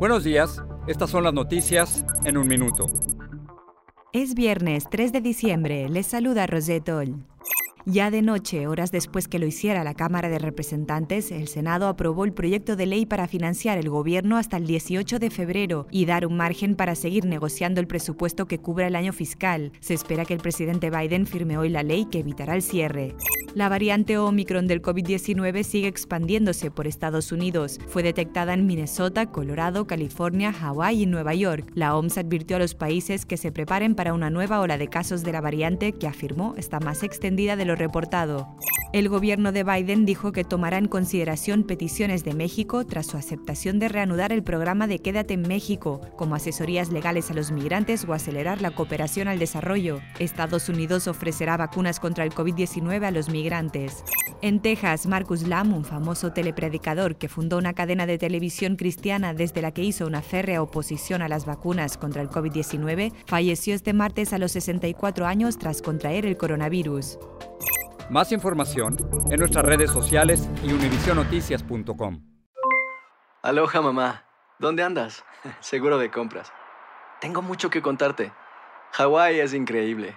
Buenos días. Estas son las noticias en un minuto. Es viernes 3 de diciembre. Les saluda Rosetol. Ya de noche, horas después que lo hiciera la Cámara de Representantes, el Senado aprobó el proyecto de ley para financiar el gobierno hasta el 18 de febrero y dar un margen para seguir negociando el presupuesto que cubra el año fiscal. Se espera que el presidente Biden firme hoy la ley que evitará el cierre. La variante Omicron del COVID-19 sigue expandiéndose por Estados Unidos. Fue detectada en Minnesota, Colorado, California, Hawái y Nueva York. La OMS advirtió a los países que se preparen para una nueva ola de casos de la variante que afirmó está más extendida de lo reportado. El gobierno de Biden dijo que tomará en consideración peticiones de México tras su aceptación de reanudar el programa de Quédate en México, como asesorías legales a los migrantes o acelerar la cooperación al desarrollo. Estados Unidos ofrecerá vacunas contra el COVID-19 a los migrantes. En Texas, Marcus Lam, un famoso telepredicador que fundó una cadena de televisión cristiana desde la que hizo una férrea oposición a las vacunas contra el COVID-19, falleció este martes a los 64 años tras contraer el coronavirus. Más información en nuestras redes sociales y univisionoticias.com. Aloha mamá, ¿dónde andas? Seguro de compras. Tengo mucho que contarte. Hawái es increíble.